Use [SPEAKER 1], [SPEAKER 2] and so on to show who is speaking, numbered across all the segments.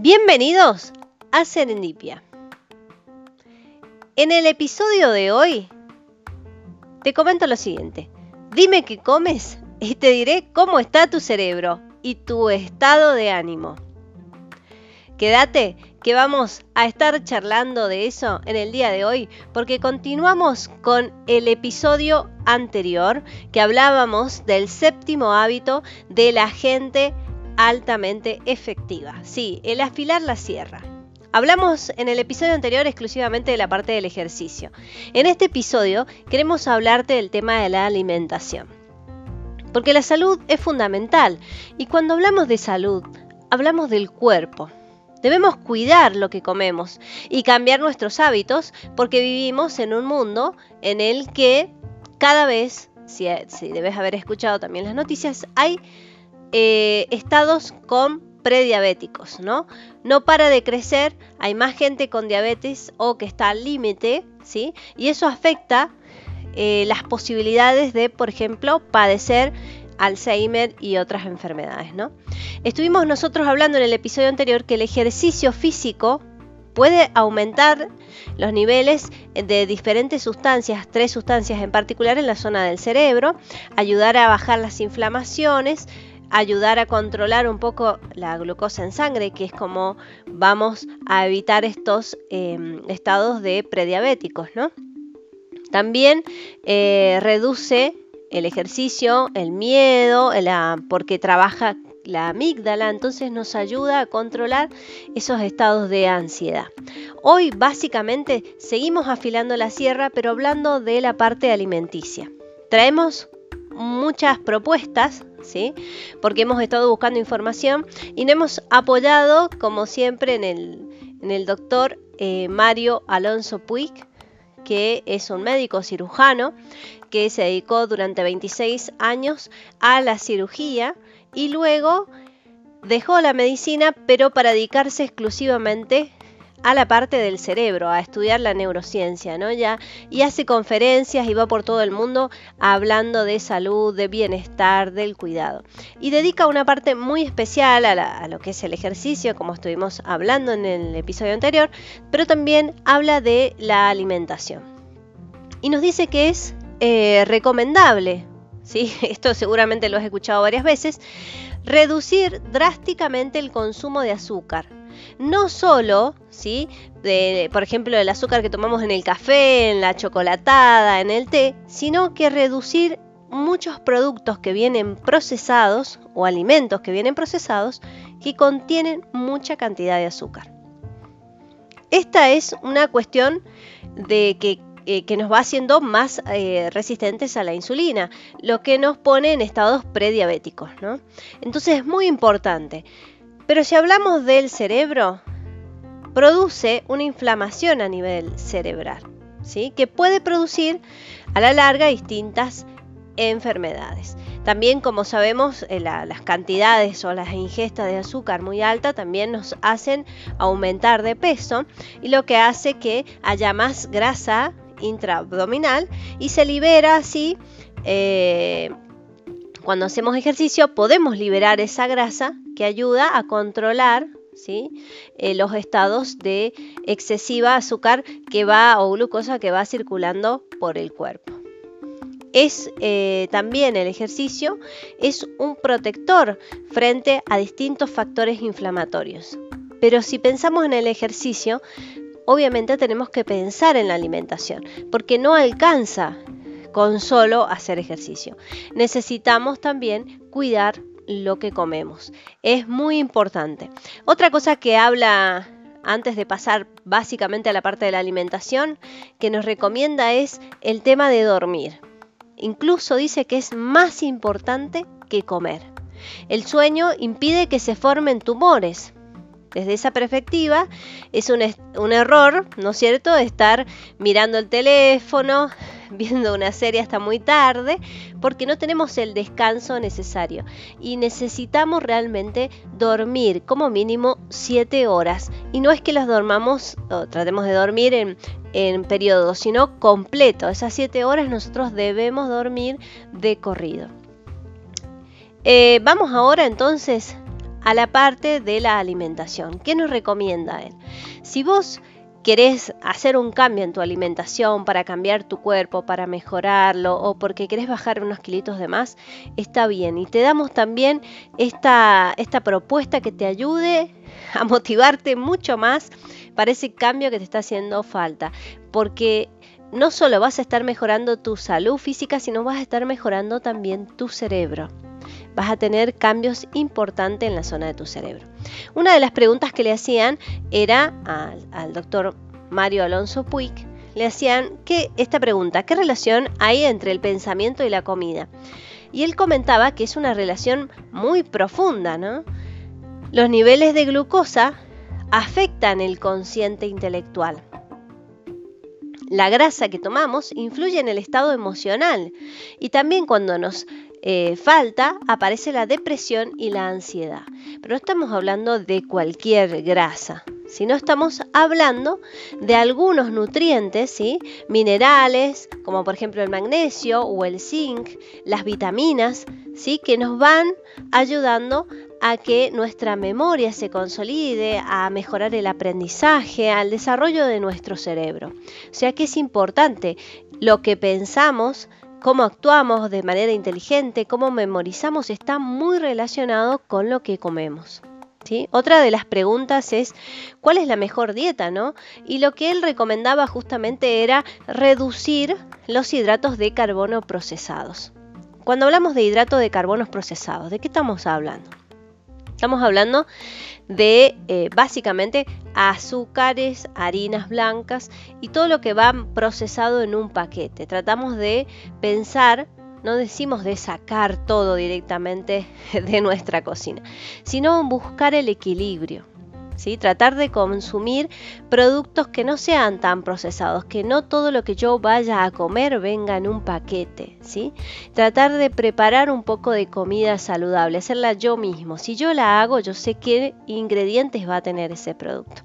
[SPEAKER 1] Bienvenidos a Serendipia. En el episodio de hoy te comento lo siguiente. Dime qué comes y te diré cómo está tu cerebro y tu estado de ánimo. Quédate que vamos a estar charlando de eso en el día de hoy porque continuamos con el episodio anterior que hablábamos del séptimo hábito de la gente altamente efectiva. Sí, el afilar la sierra. Hablamos en el episodio anterior exclusivamente de la parte del ejercicio. En este episodio queremos hablarte del tema de la alimentación. Porque la salud es fundamental y cuando hablamos de salud, hablamos del cuerpo. Debemos cuidar lo que comemos y cambiar nuestros hábitos porque vivimos en un mundo en el que cada vez, si, debes haber escuchado también las noticias, hay eh, estados con prediabéticos, ¿no? No para de crecer, hay más gente con diabetes o que está al límite, ¿sí? Y eso afecta eh, las posibilidades de, por ejemplo, padecer Alzheimer y otras enfermedades, ¿no? Estuvimos nosotros hablando en el episodio anterior que el ejercicio físico puede aumentar los niveles de diferentes sustancias, tres sustancias en particular en la zona del cerebro, ayudar a bajar las inflamaciones, ayudar a controlar un poco la glucosa en sangre, que es como vamos a evitar estos em, estados de prediabéticos, ¿no? También eh, reduce el ejercicio, el miedo, porque trabaja la amígdala, entonces nos ayuda a controlar esos estados de ansiedad. Hoy básicamente seguimos afilando la sierra, pero hablando de la parte alimenticia. Traemos muchas propuestas, ¿sí? Porque hemos estado buscando información y nos hemos apoyado, como siempre, en el, doctor eh, Mario Alonso Puig, que es un médico cirujano que se dedicó durante 26 años a la cirugía y luego dejó la medicina, pero para dedicarse exclusivamente a la parte del cerebro, a estudiar la neurociencia, ¿no? Ya, y hace conferencias y va por todo el mundo hablando de salud, de bienestar, del cuidado. Y dedica una parte muy especial a, lo que es el ejercicio, como estuvimos hablando en el episodio anterior, pero también habla de la alimentación. Y nos dice que es eh, recomendable, ¿sí? esto seguramente lo has escuchado varias veces, reducir drásticamente el consumo de azúcar no solo, ¿sí? Por ejemplo, el azúcar que tomamos en el café, en la chocolatada, en el té, sino que reducir muchos productos que vienen procesados o alimentos que vienen procesados que contienen mucha cantidad de azúcar. Esta es una cuestión de que, eh, nos va haciendo más eh, resistentes a la insulina, lo que nos pone en estados prediabéticos. ¿no? Entonces es muy importante pero si hablamos del cerebro, produce una inflamación a nivel cerebral, ¿sí? que puede producir a la larga distintas enfermedades. También, como sabemos, eh, las cantidades o las ingestas de azúcar muy alta también nos hacen aumentar de peso y lo que hace que haya más grasa intraabdominal y se libera así eh, cuando hacemos ejercicio podemos liberar esa grasa que ayuda a controlar ¿sí? Eh, los estados de excesiva azúcar que va o glucosa que va circulando por el cuerpo. Es eh, también el ejercicio es un protector frente a distintos factores inflamatorios. Pero si pensamos en el ejercicio, obviamente tenemos que pensar en la alimentación, porque no alcanza con solo hacer ejercicio. Necesitamos también cuidar lo que comemos. Es muy importante. Otra cosa que habla antes de pasar básicamente a la parte de la alimentación, que nos recomienda es el tema de dormir. Incluso dice que es más importante que comer. El sueño impide que se formen tumores. Desde esa perspectiva es un, error, ¿no es cierto?, estar mirando el teléfono, viendo una serie hasta muy tarde porque no tenemos el descanso necesario y necesitamos realmente dormir como mínimo 7 horas y no es que las dormamos o tratemos de dormir en, en periodos sino completo esas 7 horas nosotros debemos dormir de corrido eh, vamos ahora entonces a la parte de la alimentación. ¿Qué nos recomienda él? Si vos querés hacer un cambio en tu alimentación para cambiar tu cuerpo, para mejorarlo o porque querés bajar unos kilitos de más, está bien. Y te damos también esta, esta propuesta que te ayude a motivarte mucho más para ese cambio que te está haciendo falta. Porque no solo vas a estar mejorando tu salud física, sino vas a estar mejorando también tu cerebro. Vas a tener cambios importantes en la zona de tu cerebro. Una de las preguntas que le hacían era al, doctor Mario Alonso Puig, le hacían que esta pregunta, ¿qué relación hay entre el pensamiento y la comida? Y él comentaba que es una relación muy profunda, ¿no? Los niveles de glucosa afectan el consciente intelectual. La grasa que tomamos influye en el estado emocional y también cuando nos eh, falta aparece la depresión y la ansiedad. Pero no estamos hablando de cualquier grasa, sino estamos hablando de algunos nutrientes, ¿sí? minerales, como por ejemplo el magnesio o el zinc, las vitaminas, ¿sí? que nos van ayudando a que nuestra memoria se consolide, a mejorar el aprendizaje, al desarrollo de nuestro cerebro. O sea que es importante lo que pensamos, cómo actuamos de manera inteligente, cómo memorizamos, está muy relacionado con lo que comemos. Otra de las preguntas es cuál es la mejor dieta, ¿no? Y lo que él recomendaba justamente era reducir los hidratos de carbono procesados. Cuando hablamos de hidratos de carbono procesados, ¿de qué estamos hablando? Estamos hablando de eh, básicamente azúcares, harinas blancas y todo lo que va procesado en un paquete. Tratamos de pensar, no decimos de sacar todo directamente de nuestra cocina, sino buscar el equilibrio. Tratar de consumir productos que no sean tan procesados, que no todo lo que yo vaya a comer venga en un paquete. Tratar de preparar un poco de comida saludable, hacerla yo mismo. Si yo la hago, yo sé qué ingredientes va a tener ese producto.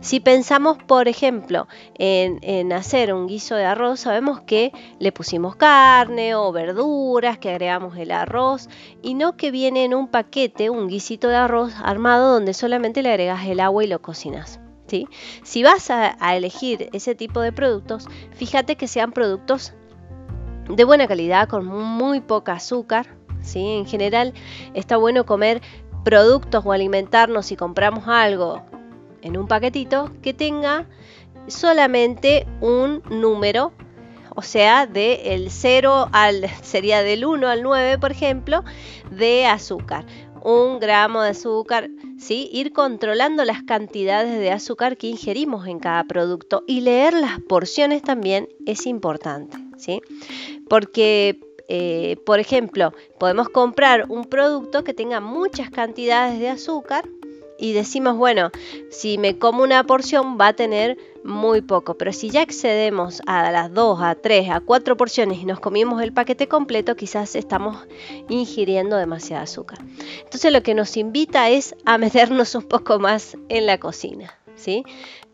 [SPEAKER 1] Si pensamos, por ejemplo, en, hacer un guiso de arroz, sabemos que le pusimos carne o verduras, que agregamos el arroz y no que viene en un paquete un guisito de arroz armado donde solamente le agregas el agua y lo cocinas. Si vas a, elegir ese tipo de productos, fíjate que sean productos de buena calidad, con muy poca azúcar. ¿sí? En general está bueno comer productos o alimentarnos si compramos algo en un paquetito que tenga solamente un número, o sea, de el 0 al, sería del 1 al 9, por ejemplo, de azúcar. Un gramo de azúcar, ¿sí? Ir controlando las cantidades de azúcar que ingerimos en cada producto y leer las porciones también es importante, ¿sí? Porque eh, por ejemplo, podemos comprar un producto que tenga muchas cantidades de azúcar y decimos, bueno, si me como una porción va a tener muy poco, pero si ya excedemos a las 2, a 3, a 4 porciones y nos comimos el paquete completo, quizás estamos ingiriendo demasiado azúcar. Entonces lo que nos invita es a meternos un poco más en la cocina.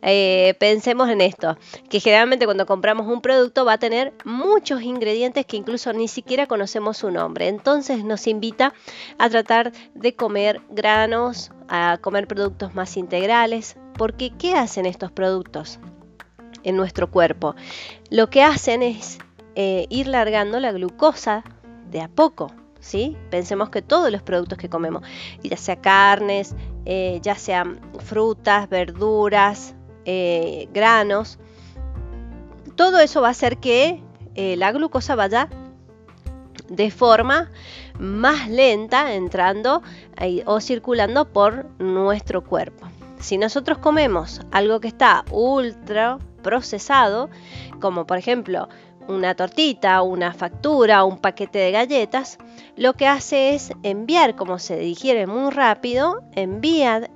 [SPEAKER 1] Eh, pensemos en esto, que generalmente cuando compramos un producto va a tener muchos ingredientes que incluso ni siquiera conocemos su nombre. Entonces nos invita a tratar de comer granos, a comer productos más integrales, porque ¿qué hacen estos productos en nuestro cuerpo? Lo que hacen es eh, ir largando la glucosa de a poco. ¿Sí? Pensemos que todos los productos que comemos, ya sea carnes, eh, ya sean frutas, verduras, eh, granos, todo eso va a hacer que la glucosa vaya de forma más lenta entrando o circulando por nuestro cuerpo. Si nosotros comemos algo que está ultra procesado, como por ejemplo una tortita, una factura, un paquete de galletas, lo que hace es enviar, como se digiere muy rápido, envía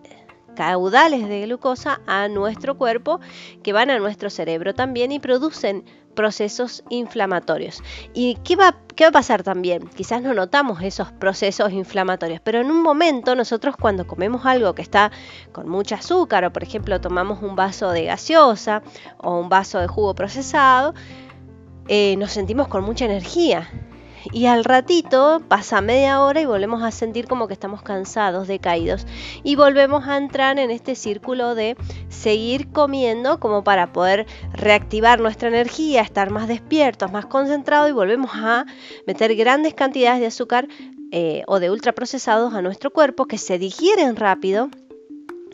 [SPEAKER 1] caudales de glucosa a nuestro cuerpo que van a nuestro cerebro también y producen procesos inflamatorios. ¿Y qué va, qué va a pasar también? Quizás no notamos esos procesos inflamatorios, pero en un momento nosotros cuando comemos algo que está con mucho azúcar o por ejemplo tomamos un vaso de gaseosa o un vaso de jugo procesado, eh, nos sentimos con mucha energía. y al ratito pasa media hora y volvemos a sentir como que estamos cansados, decaídos y volvemos a entrar en este círculo de seguir comiendo como para poder reactivar nuestra energía, estar más despiertos, más concentrados y volvemos a meter grandes cantidades de azúcar eh, o de ultraprocesados a nuestro cuerpo que se digieren rápido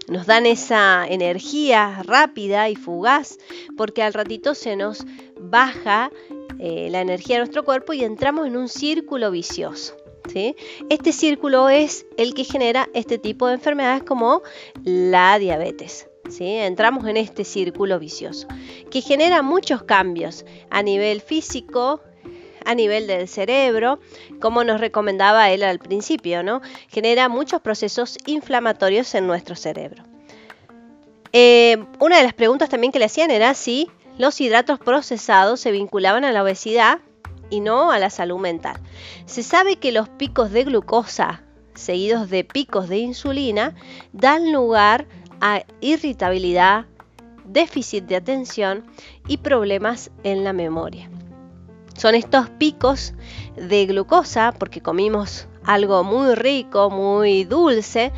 [SPEAKER 1] nos dan esa energía rápida y fugaz porque al ratito se nos baja eh, la energía de nuestro cuerpo y entramos en un círculo vicioso. Este círculo es el que genera este tipo de enfermedades como la diabetes. Entramos en este círculo vicioso que genera muchos cambios a nivel físico, a nivel del cerebro, como nos recomendaba él al principio, ¿no? Genera muchos procesos inflamatorios en nuestro cerebro. Eh, una de las preguntas también que le hacían era si los hidratos procesados se vinculaban a la obesidad y no a la salud mental. Se sabe que los picos de glucosa seguidos de picos de insulina dan lugar a irritabilidad, déficit de atención y problemas en la memoria. Son estos picos de glucosa porque comimos algo muy rico, muy dulce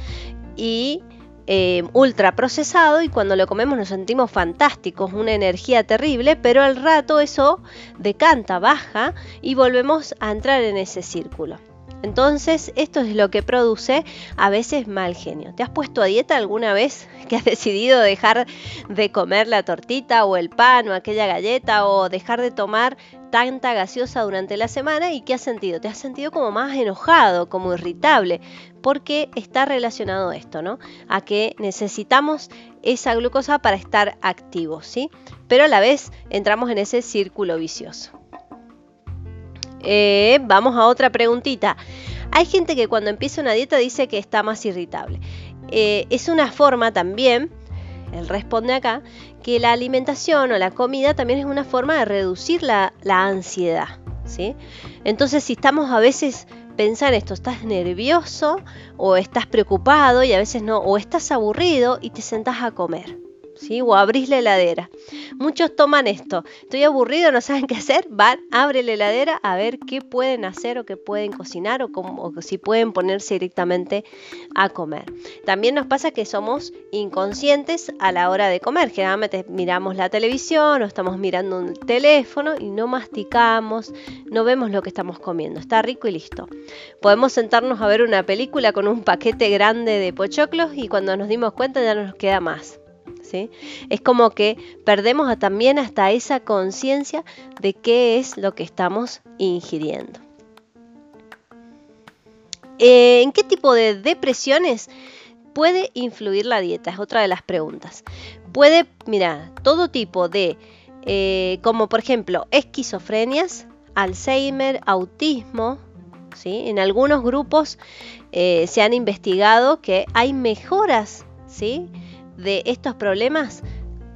[SPEAKER 1] y eh, ultra procesado y cuando lo comemos nos sentimos fantásticos, una energía terrible, pero al rato eso decanta, baja y volvemos a entrar en ese círculo. Entonces, esto es lo que produce a veces mal genio. ¿Te has puesto a dieta alguna vez que has decidido dejar de comer la tortita o el pan o aquella galleta o dejar de tomar tanta gaseosa durante la semana y qué has sentido? Te has sentido como más enojado, como irritable, porque está relacionado esto, ¿no? A que necesitamos esa glucosa para estar activos, ¿sí? Pero a la vez entramos en ese círculo vicioso. Eh, vamos a otra preguntita. Hay gente que cuando empieza una dieta dice que está más irritable. Eh, es una forma también, él responde acá, que la alimentación o la comida también es una forma de reducir la, ansiedad. ¿sí? Entonces, si estamos a veces pensando esto, estás nervioso o estás preocupado y a veces no, o estás aburrido y te sentás a comer. O abrís la heladera. Muchos toman esto. Estoy aburrido, no saben qué hacer. Van, abre la heladera a ver qué pueden hacer o qué pueden cocinar o, si pueden ponerse directamente a comer. También nos pasa que somos inconscientes a la hora de comer. Generalmente miramos la televisión o estamos mirando un teléfono y no masticamos, no vemos lo que estamos comiendo. Está rico y listo. Podemos sentarnos a ver una película con un paquete grande de pochoclos y cuando nos dimos cuenta ya no nos queda más. Es como que perdemos también hasta esa conciencia de qué es lo que estamos ingiriendo. Eh, ¿En qué tipo de depresiones puede influir la dieta? Es otra de las preguntas. Puede, mira, todo tipo de, eh, como por ejemplo, esquizofrenias, Alzheimer, autismo, ¿sí? En algunos grupos eh, se han investigado que hay mejoras, ¿sí? De estos problemas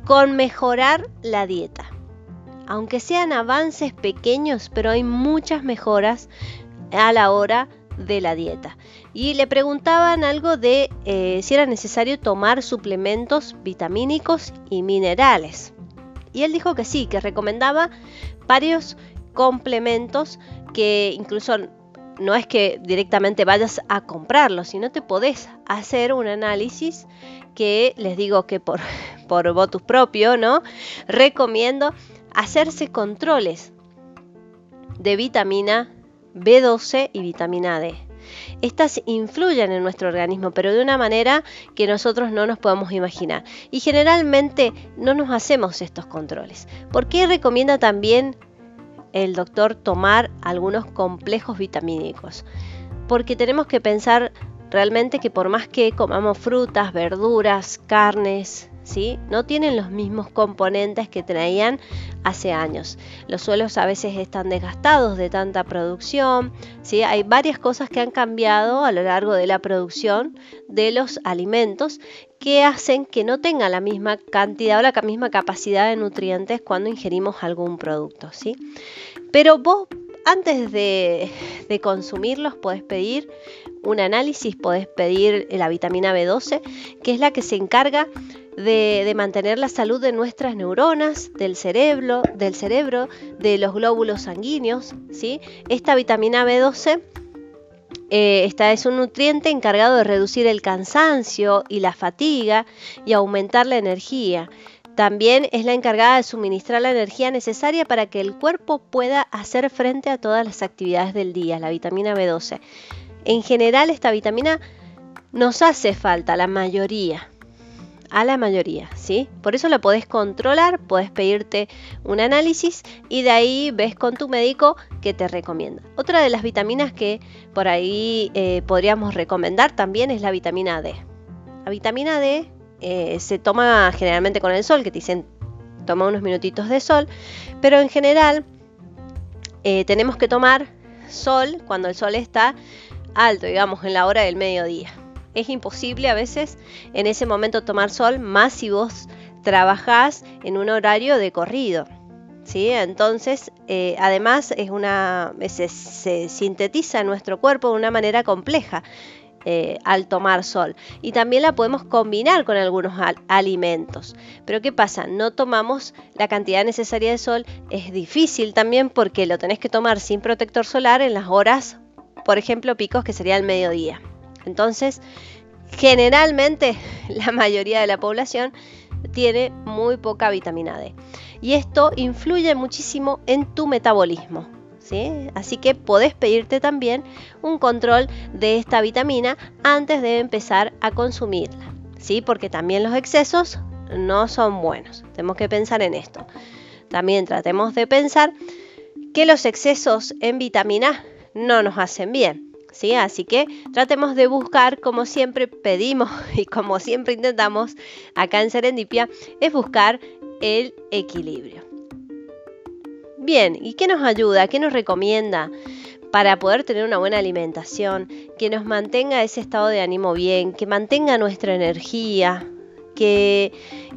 [SPEAKER 1] con mejorar la dieta. Aunque sean avances pequeños, pero hay muchas mejoras a la hora de la dieta. Y le preguntaban algo de eh, si era necesario tomar suplementos vitamínicos y minerales. Y él dijo que sí, que recomendaba varios complementos que incluso no es que directamente vayas a comprarlos, sino te podés hacer un análisis que les digo que por, por votus propio, ¿no? Recomiendo hacerse controles de vitamina B12 y vitamina D. Estas influyen en nuestro organismo, pero de una manera que nosotros no nos podemos imaginar. Y generalmente no nos hacemos estos controles. ¿Por qué recomienda también el doctor tomar algunos complejos vitamínicos? Porque tenemos que pensar realmente que por más que comamos frutas, verduras, carnes, no tienen los mismos componentes que traían hace años. Los suelos a veces están desgastados de tanta producción, hay varias cosas que han cambiado a lo largo de la producción de los alimentos que hacen que no tengan la misma cantidad o la misma capacidad de nutrientes cuando ingerimos algún producto. ¿sí? Pero vos antes de, consumirlos podés pedir un análisis, podés pedir la vitamina B12, que es la que se encarga de, mantener la salud de nuestras neuronas, del cerebro, del cerebro, de los glóbulos sanguíneos. ¿sí? Esta vitamina B12 eh, esta es un nutriente encargado de reducir el cansancio y la fatiga y aumentar la energía. También es la encargada de suministrar la energía necesaria para que el cuerpo pueda hacer frente a todas las actividades del día, la vitamina B12. En general esta vitamina nos hace falta, la mayoría, a la mayoría, ¿sí? Por eso la podés controlar, podés pedirte un análisis y de ahí ves con tu médico qué te recomienda. Otra de las vitaminas que por ahí eh, podríamos recomendar también es la vitamina D. La vitamina D eh, se toma generalmente con el sol, que te dicen toma unos minutitos de sol, pero en general eh, tenemos que tomar sol cuando el sol está alto, digamos, en la hora del mediodía. Es imposible a veces en ese momento tomar sol, más si vos trabajás en un horario de corrido. ¿sí? Entonces, eh, además, es una, se, se sintetiza en nuestro cuerpo de una manera compleja. Eh, al tomar sol. Y también la podemos combinar con algunos alimentos. Pero ¿qué pasa? No tomamos la cantidad necesaria de sol. Es difícil también porque lo tenés que tomar sin protector solar en las horas, por ejemplo, picos que sería el mediodía. Entonces, generalmente la mayoría de la población tiene muy poca vitamina D. Y esto influye muchísimo en tu metabolismo. Así que podés pedirte también un control de esta vitamina antes de empezar a consumirla, ¿sí? Porque también los excesos no son buenos. Tenemos que pensar en esto. También tratemos de pensar que los excesos en vitamina no nos hacen bien. ¿Sí? Así que tratemos de buscar, como siempre pedimos y como siempre intentamos acá en Serendipia, es buscar el equilibrio. Bien, ¿y qué nos ayuda? ¿Qué nos recomienda? para poder tener una buena alimentación, que nos mantenga ese estado de ánimo bien, que mantenga nuestra energía,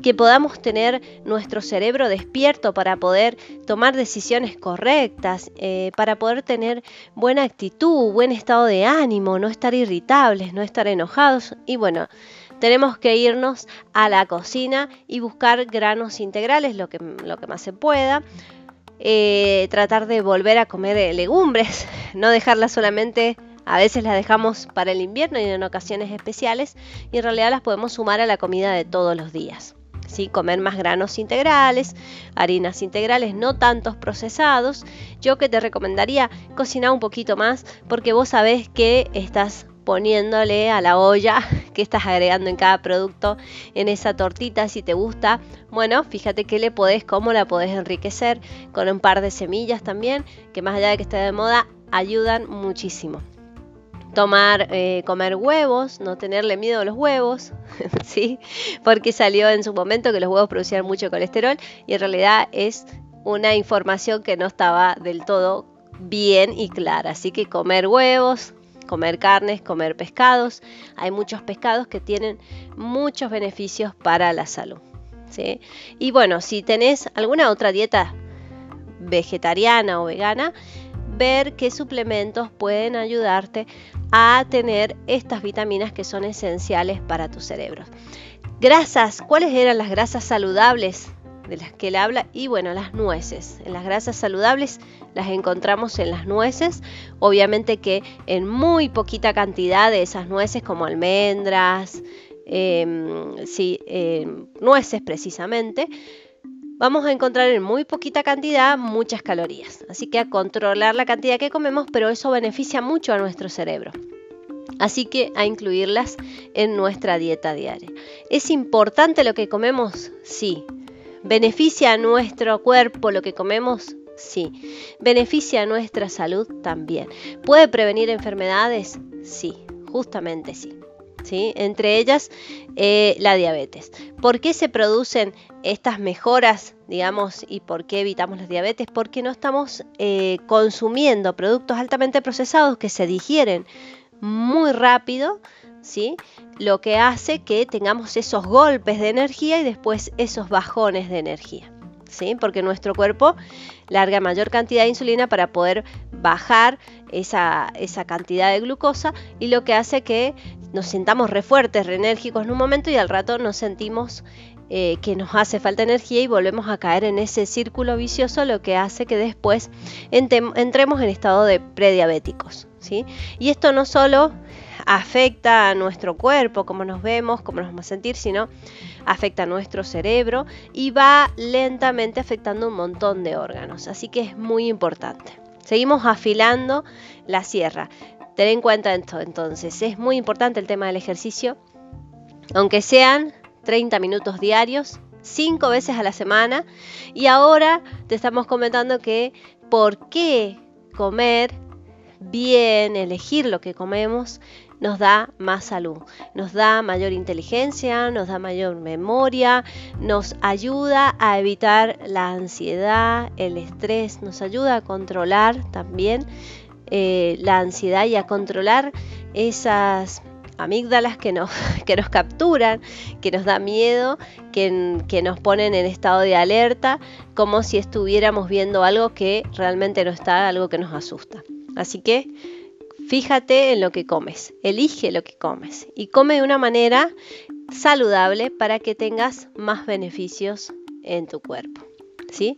[SPEAKER 1] que, podamos tener nuestro cerebro despierto para poder tomar decisiones correctas, eh, para poder tener buena actitud, buen estado de ánimo, no estar irritables, no estar enojados. Y bueno, tenemos que irnos a la cocina y buscar granos integrales, lo que, lo que más se pueda eh, tratar de volver a comer eh, legumbres, no dejarlas solamente, a veces las dejamos para el invierno y en ocasiones especiales, y en realidad las podemos sumar a la comida de todos los días. ¿sí? Comer más granos integrales, harinas integrales, no tantos procesados. Yo que te recomendaría cocinar un poquito más porque vos sabés que estás poniéndole a la olla que estás agregando en cada producto en esa tortita si te gusta. Bueno, fíjate que le podés, cómo la podés enriquecer con un par de semillas también, que más allá de que esté de moda, ayudan muchísimo. Tomar, eh, comer huevos, no tenerle miedo a los huevos, ¿sí? Porque salió en su momento que los huevos producían mucho colesterol y en realidad es una información que no estaba del todo bien y clara. Así que comer huevos, comer carnes, comer pescados. Hay muchos pescados que tienen muchos beneficios para la salud. ¿sí? Y bueno, si tenés alguna otra dieta vegetariana o vegana, ver qué suplementos pueden ayudarte a tener estas vitaminas que son esenciales para tu cerebro. Grasas, ¿cuáles eran las grasas saludables de las que él habla? Y bueno, las nueces. En las grasas saludables las encontramos en las nueces, obviamente que en muy poquita cantidad de esas nueces como almendras, em, em, nueces precisamente, vamos a encontrar en muy poquita cantidad muchas calorías. Así que a controlar la cantidad que comemos, pero eso beneficia mucho a nuestro cerebro. Así que a incluirlas en nuestra dieta diaria. ¿Es importante lo que comemos? Sí. ¿Beneficia a nuestro cuerpo lo que comemos? Sí. ¿Beneficia nuestra salud? También. ¿Puede prevenir enfermedades? Sí, justamente sí. Entre ellas eh, la diabetes. ¿Por qué se producen estas mejoras, digamos, y por qué evitamos la diabetes? Porque no estamos eh, consumiendo productos altamente procesados que se digieren muy rápido, ¿sí? Lo que hace que tengamos esos golpes de energía y después esos bajones de energía. ¿Sí? Porque nuestro cuerpo larga mayor cantidad de insulina para poder bajar esa, esa cantidad de glucosa y lo que hace que nos sintamos re fuertes, re enérgicos en un momento y al rato nos sentimos eh, que nos hace falta energía y volvemos a caer en ese círculo vicioso, lo que hace que después entremos en estado de prediabéticos. ¿sí? Y esto no solo afecta a nuestro cuerpo, cómo nos vemos, cómo nos vamos a sentir, sino afecta nuestro cerebro y va lentamente afectando un montón de órganos. Así que es muy importante. Seguimos afilando la sierra. Ten en cuenta esto, entonces, es muy importante el tema del ejercicio, aunque sean 30 minutos diarios, 5 veces a la semana. Y ahora te estamos comentando que por qué comer bien, elegir lo que comemos, nos da más salud, nos da mayor inteligencia, nos da mayor memoria, nos ayuda a evitar la ansiedad, el estrés, nos ayuda a controlar también eh, la ansiedad y a controlar esas amígdalas que nos, que nos capturan, que nos da miedo, que, que, nos ponen en estado de alerta, como si estuviéramos viendo algo que realmente no está, algo que nos asusta. Así que fíjate en lo que comes, elige lo que comes y come de una manera saludable para que tengas más beneficios en tu cuerpo. ¿sí?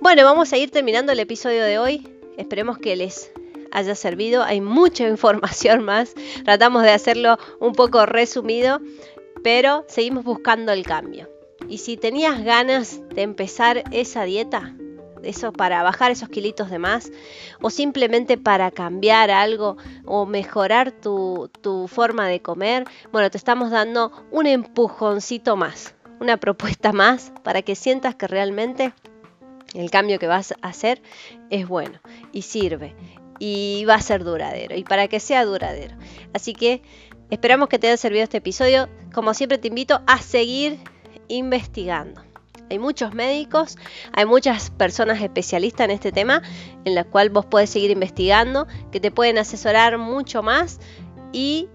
[SPEAKER 1] Bueno, vamos a ir terminando el episodio de hoy. Esperemos que les haya servido. Hay mucha información más. Tratamos de hacerlo un poco resumido, pero seguimos buscando el cambio. Y si tenías ganas de empezar esa dieta, eso para bajar esos kilitos de más, o simplemente para cambiar algo o mejorar tu, tu forma de comer, bueno, te estamos dando un empujoncito más, una propuesta más para que sientas que realmente el cambio que vas a hacer es bueno y sirve y va a ser duradero y para que sea duradero. Así que esperamos que te haya servido este episodio. Como siempre te invito a seguir investigando. Hay muchos médicos, hay muchas personas especialistas en este tema en las cual vos puedes seguir investigando, que te pueden asesorar mucho más y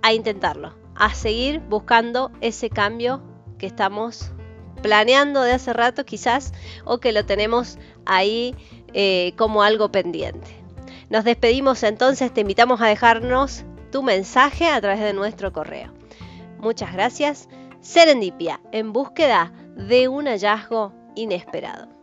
[SPEAKER 1] a intentarlo, a seguir buscando ese cambio que estamos planeando de hace rato quizás o que lo tenemos ahí eh, como algo pendiente. Nos despedimos entonces, te invitamos a dejarnos tu mensaje a través de nuestro correo. Muchas gracias. Serendipia, en búsqueda de un hallazgo inesperado.